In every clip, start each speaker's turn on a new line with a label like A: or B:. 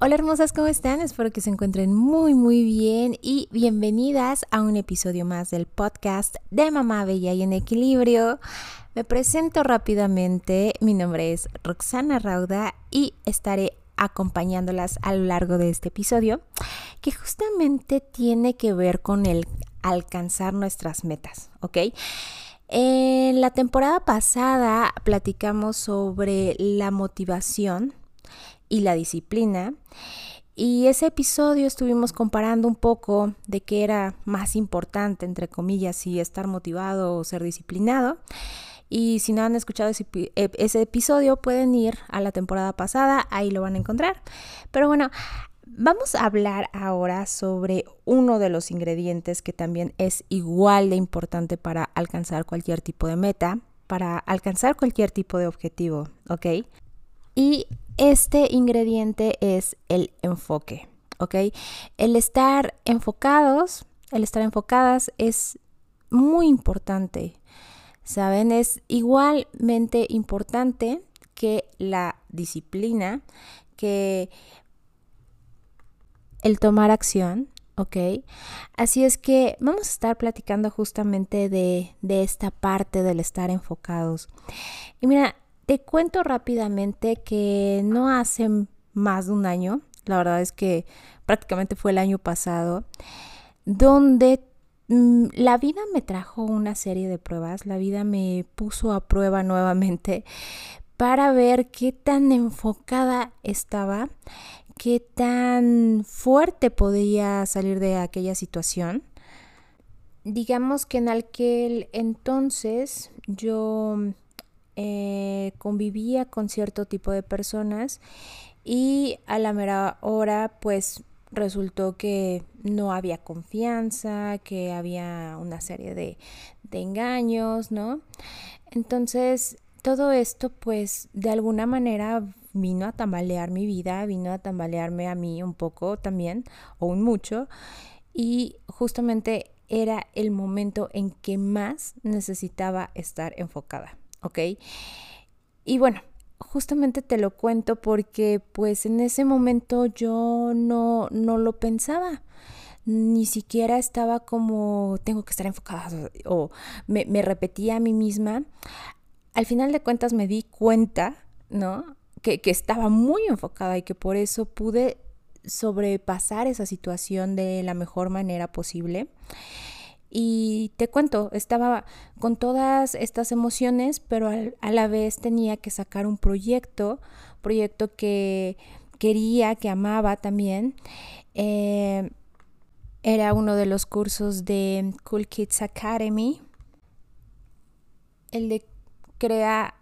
A: Hola hermosas, ¿cómo están? Espero que se encuentren muy muy bien y bienvenidas a un episodio más del podcast de Mamá Bella y en Equilibrio. Me presento rápidamente, mi nombre es Roxana Rauda y estaré acompañándolas a lo largo de este episodio que justamente tiene que ver con el alcanzar nuestras metas, ¿ok? En la temporada pasada platicamos sobre la motivación y la disciplina. Y ese episodio estuvimos comparando un poco de qué era más importante, entre comillas, si estar motivado o ser disciplinado. Y si no han escuchado ese, ese, episodio, pueden ir a la temporada pasada, ahí lo van a encontrar. Pero bueno, vamos a hablar ahora sobre uno de los ingredientes que también es igual de importante para alcanzar cualquier tipo de meta, para alcanzar cualquier tipo de objetivo, ¿ok? Y este ingrediente es el enfoque, ¿ok? El estar enfocados, el estar enfocadas es muy importante, ¿saben? Es igualmente importante que la disciplina, que el tomar acción, ¿ok? Así es que vamos a estar platicando justamente de, de esta parte del estar enfocados. Y mira, te cuento rápidamente que no hace más de un año, la verdad es que prácticamente fue el año pasado, donde mm, la vida me trajo una serie de pruebas, la vida me puso a prueba nuevamente para ver qué tan enfocada estaba, qué tan fuerte podía salir de aquella situación. Digamos que en aquel entonces yo eh, convivía con cierto tipo de personas y a la mera hora pues resultó que no había confianza, que había una serie de, de engaños, ¿no? Entonces todo esto pues de alguna manera vino a tambalear mi vida, vino a tambalearme a mí un poco también, o un mucho, y justamente era el momento en que más necesitaba estar enfocada. ¿Ok? Y bueno, justamente te lo cuento porque pues en ese momento yo no, no lo pensaba. Ni siquiera estaba como tengo que estar enfocada o me, me repetía a mí misma. Al final de cuentas me di cuenta, ¿no? Que, que estaba muy enfocada y que por eso pude sobrepasar esa situación de la mejor manera posible. Y te cuento, estaba con todas estas emociones, pero a la vez tenía que sacar un proyecto, proyecto que quería, que amaba también. Eh, era uno de los cursos de Cool Kids Academy, el de crea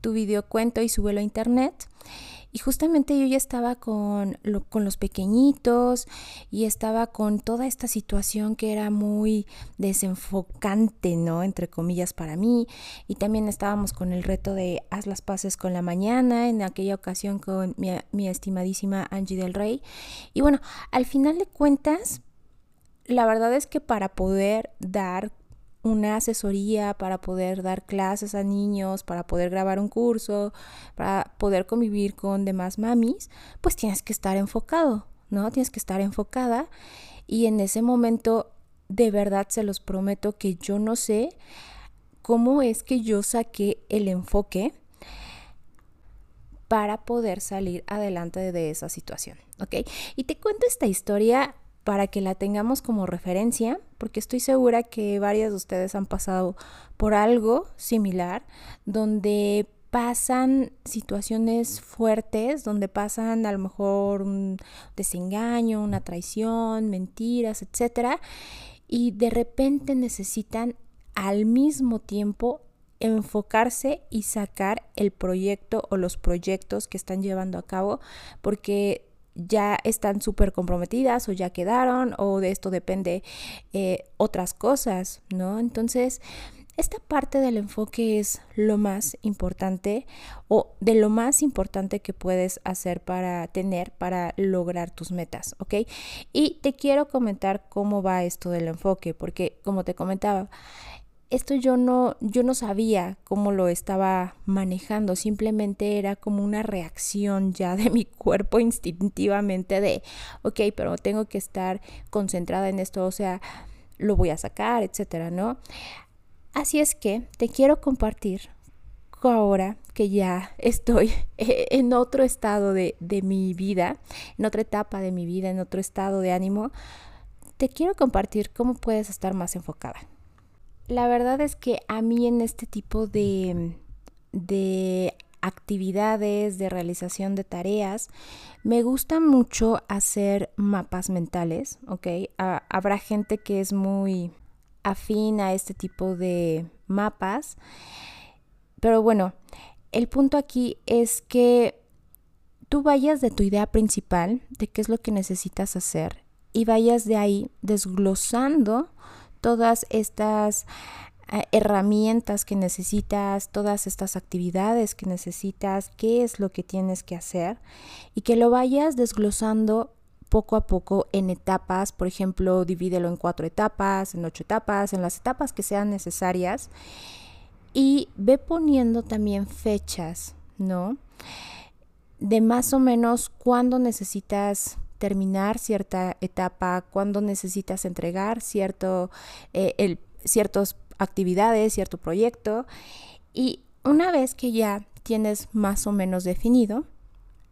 A: tu videocuento y súbelo a internet. Y justamente yo ya estaba con, con los pequeñitos y estaba con toda esta situación que era muy desenfocante, ¿no? Entre comillas para mí. Y también estábamos con el reto de haz las paces con la mañana, en aquella ocasión con mi, mi estimadísima Angie del Rey. Y bueno, al final de cuentas, la verdad es que para poder dar una asesoría para poder dar clases a niños, para poder grabar un curso, para poder convivir con demás mamis, pues tienes que estar enfocado, ¿no? Tienes que estar enfocada y en ese momento de verdad se los prometo que yo no sé cómo es que yo saqué el enfoque para poder salir adelante de esa situación, ¿ok? Y te cuento esta historia para que la tengamos como referencia, porque estoy segura que varias de ustedes han pasado por algo similar, donde pasan situaciones fuertes, donde pasan a lo mejor un desengaño, una traición, mentiras, etcétera, y de repente necesitan al mismo tiempo enfocarse y sacar el proyecto o los proyectos que están llevando a cabo, porque ya están súper comprometidas o ya quedaron o de esto depende eh, otras cosas, ¿no? Entonces, esta parte del enfoque es lo más importante o de lo más importante que puedes hacer para tener, para lograr tus metas, ¿ok? Y te quiero comentar cómo va esto del enfoque, porque como te comentaba, esto yo no, yo no sabía cómo lo estaba manejando, simplemente era como una reacción ya de mi cuerpo instintivamente de, ok, pero tengo que estar concentrada en esto, o sea, lo voy a sacar, etcétera, ¿no? Así es que te quiero compartir ahora que ya estoy en otro estado de, de mi vida, en otra etapa de mi vida, en otro estado de ánimo, te quiero compartir cómo puedes estar más enfocada. La verdad es que a mí en este tipo de, de actividades, de realización de tareas, me gusta mucho hacer mapas mentales, ¿ok? habrá gente que es muy afín a este tipo de mapas, pero bueno, el punto aquí es que tú vayas de tu idea principal, de qué es lo que necesitas hacer, y vayas de ahí desglosando todas estas eh, herramientas que necesitas, todas estas actividades que necesitas, qué es lo que tienes que hacer y que lo vayas desglosando poco a poco en etapas, por ejemplo, divídelo en cuatro etapas, en ocho etapas, en las etapas que sean necesarias y ve poniendo también fechas, ¿no? De más o menos cuándo necesitas terminar cierta etapa, cuando necesitas entregar cierto, eh, ciertas actividades, cierto proyecto. Y una vez que ya tienes más o menos definido,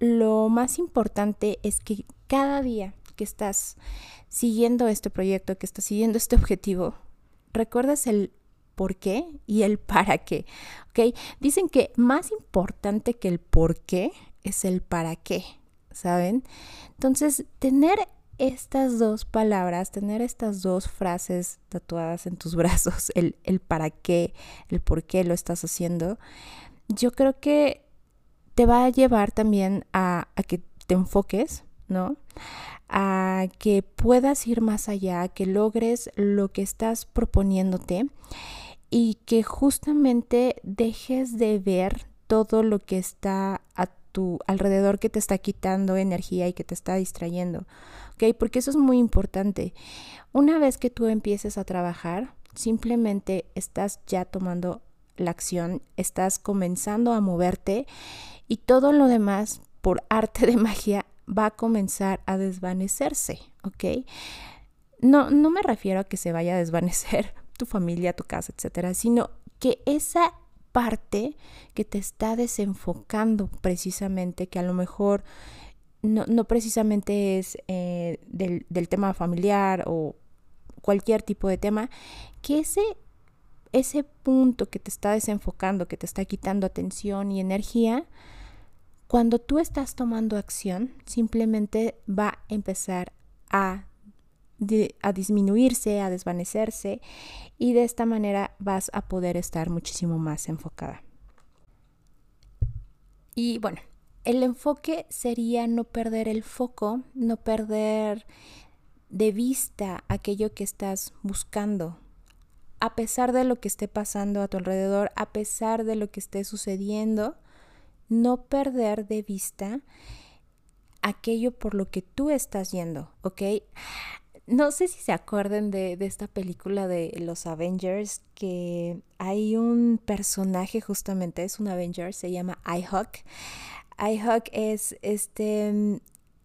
A: lo más importante es que cada día que estás siguiendo este proyecto, que estás siguiendo este objetivo, recuerdes el por qué y el para qué. Dicen que más importante que el por qué es el para qué. ¿Saben? Entonces, tener estas dos palabras, tener estas dos frases tatuadas en tus brazos, el, para qué, el por qué lo estás haciendo, yo creo que te va a llevar también a, a que te enfoques, ¿no? A que puedas ir más allá, que logres lo que estás proponiéndote y que justamente dejes de ver todo lo que está a alrededor que te está quitando energía y que te está distrayendo. ¿Ok? Porque eso es muy importante. Una vez que tú empieces a trabajar, simplemente estás ya tomando la acción, estás comenzando a moverte y todo lo demás, por arte de magia, va a comenzar a desvanecerse, ¿ok? No, no me refiero a que se vaya a desvanecer tu familia, tu casa, etcétera, sino que esa parte que te está desenfocando precisamente, que a lo mejor no, precisamente es eh, del, del, tema familiar o cualquier tipo de tema, que ese, ese punto que te está desenfocando, que te está quitando atención y energía, cuando tú estás tomando acción, simplemente va a empezar a a disminuirse, a desvanecerse y de esta manera vas a poder estar muchísimo más enfocada. Y bueno, el enfoque sería no perder el foco, no perder de vista aquello que estás buscando. A pesar de lo que esté pasando a tu alrededor, a pesar de lo que esté sucediendo, no perder de vista aquello por lo que tú estás yendo, ¿ok? No sé si se acuerden de, esta película de los Avengers, que hay un personaje justamente, es un Avenger, se llama iHawk. iHawk es este,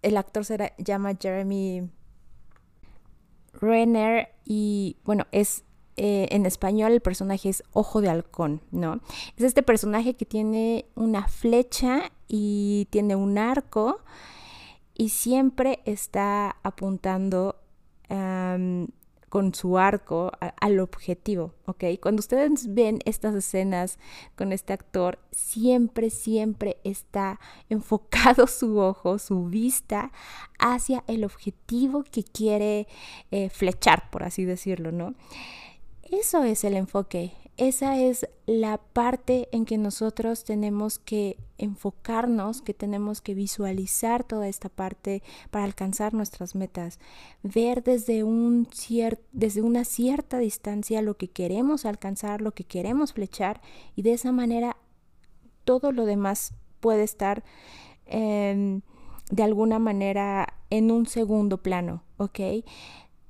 A: el actor se llama Jeremy Renner y bueno, es eh, en español el personaje es Ojo de Halcón, ¿no? Es este personaje que tiene una flecha y tiene un arco y siempre está apuntando con su arco al objetivo, ¿ok? Cuando ustedes ven estas escenas con este actor, siempre, siempre está enfocado su ojo, su vista hacia el objetivo que quiere eh, flechar, por así decirlo, ¿no? Eso es el enfoque. Esa es la parte en que nosotros tenemos que enfocarnos, que tenemos que visualizar toda esta parte para alcanzar nuestras metas, ver desde, un desde una cierta distancia lo que queremos alcanzar, lo que queremos flechar y de esa manera todo lo demás puede estar em, de alguna manera en un segundo plano, ¿ok?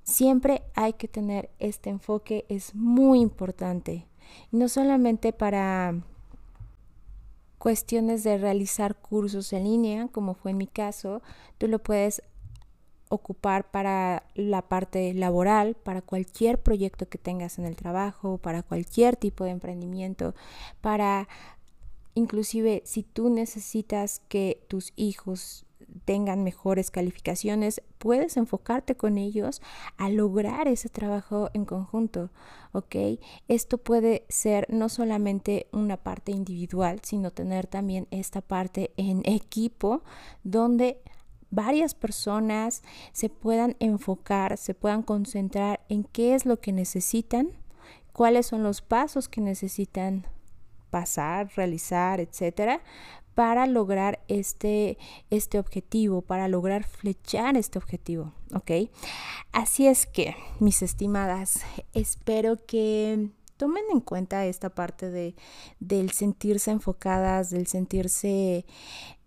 A: Siempre hay que tener este enfoque, es muy importante. No solamente para cuestiones de realizar cursos en línea, como fue en mi caso, tú lo puedes ocupar para la parte laboral, para cualquier proyecto que tengas en el trabajo, para cualquier tipo de emprendimiento, para inclusive si tú necesitas que tus hijos tengan mejores calificaciones, puedes enfocarte con ellos a lograr ese trabajo en conjunto, ¿ok? Esto puede ser no solamente una parte individual, sino tener también esta parte en equipo donde varias personas se puedan enfocar, se puedan concentrar en qué es lo que necesitan, cuáles son los pasos que necesitan pasar, realizar, etcétera, para lograr este, este objetivo, para lograr flechar este objetivo, ¿ok? Así es que, mis estimadas, espero que tomen en cuenta esta parte de, del sentirse enfocadas, del sentirse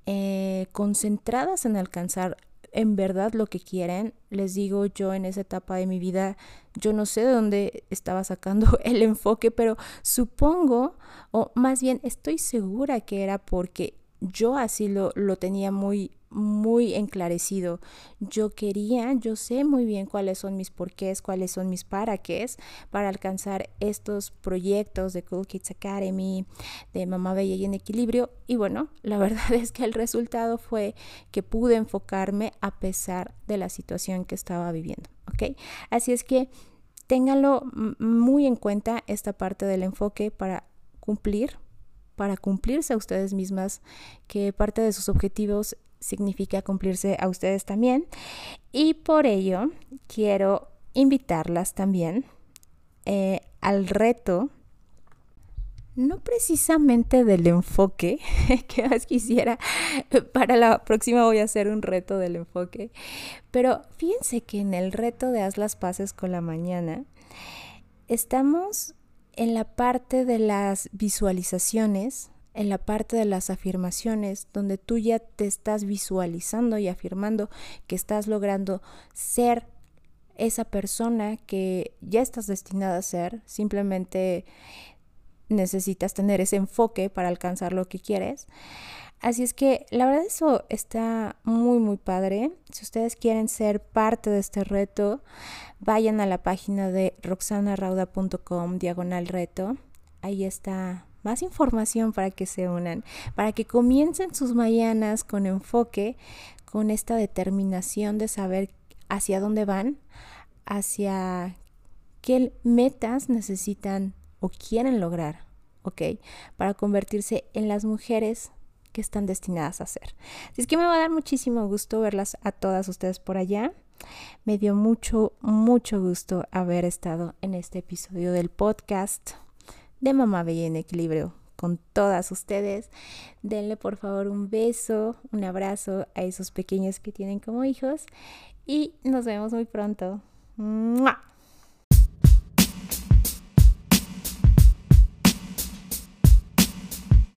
A: eh, concentradas en alcanzar en verdad lo que quieren. Les digo, yo en esa etapa de mi vida, yo no sé de dónde estaba sacando el enfoque, pero supongo, o más bien estoy segura que era porque yo así lo, lo tenía muy, muy enclarecido. Yo quería, yo sé muy bien cuáles son mis porqués, cuáles son mis para qué para alcanzar estos proyectos de Cool Kids Academy, de Mamá Bella y en Equilibrio. Y bueno, la verdad es que el resultado fue que pude enfocarme a pesar de la situación que estaba viviendo. ¿Ok? Así es que ténganlo muy en cuenta esta parte del enfoque para cumplir para cumplirse a ustedes mismas, que parte de sus objetivos significa cumplirse a ustedes también. Y por ello quiero invitarlas también eh, al reto, no precisamente del enfoque, que más quisiera, para la próxima voy a hacer un reto del enfoque, pero fíjense que en el reto de Haz las Paces con la Mañana, estamos en la parte de las visualizaciones, en la parte de las afirmaciones, donde tú ya te estás visualizando y afirmando que estás logrando ser esa persona que ya estás destinada a ser, simplemente necesitas tener ese enfoque para alcanzar lo que quieres. Así es que la verdad eso está muy muy padre. Si ustedes quieren ser parte de este reto, vayan a la página de roxanarauda.com diagonal reto. Ahí está más información para que se unan, para que comiencen sus mañanas con enfoque, con esta determinación de saber hacia dónde van, hacia qué metas necesitan o quieren lograr, ¿ok? Para convertirse en las mujeres que están destinadas a ser. Así es que me va a dar muchísimo gusto verlas a todas ustedes por allá. Me dio mucho, mucho gusto haber estado en este episodio del podcast de Mamá Bella en Equilibrio con todas ustedes. Denle por favor un beso, un abrazo a esos pequeños que tienen como hijos y nos vemos muy pronto.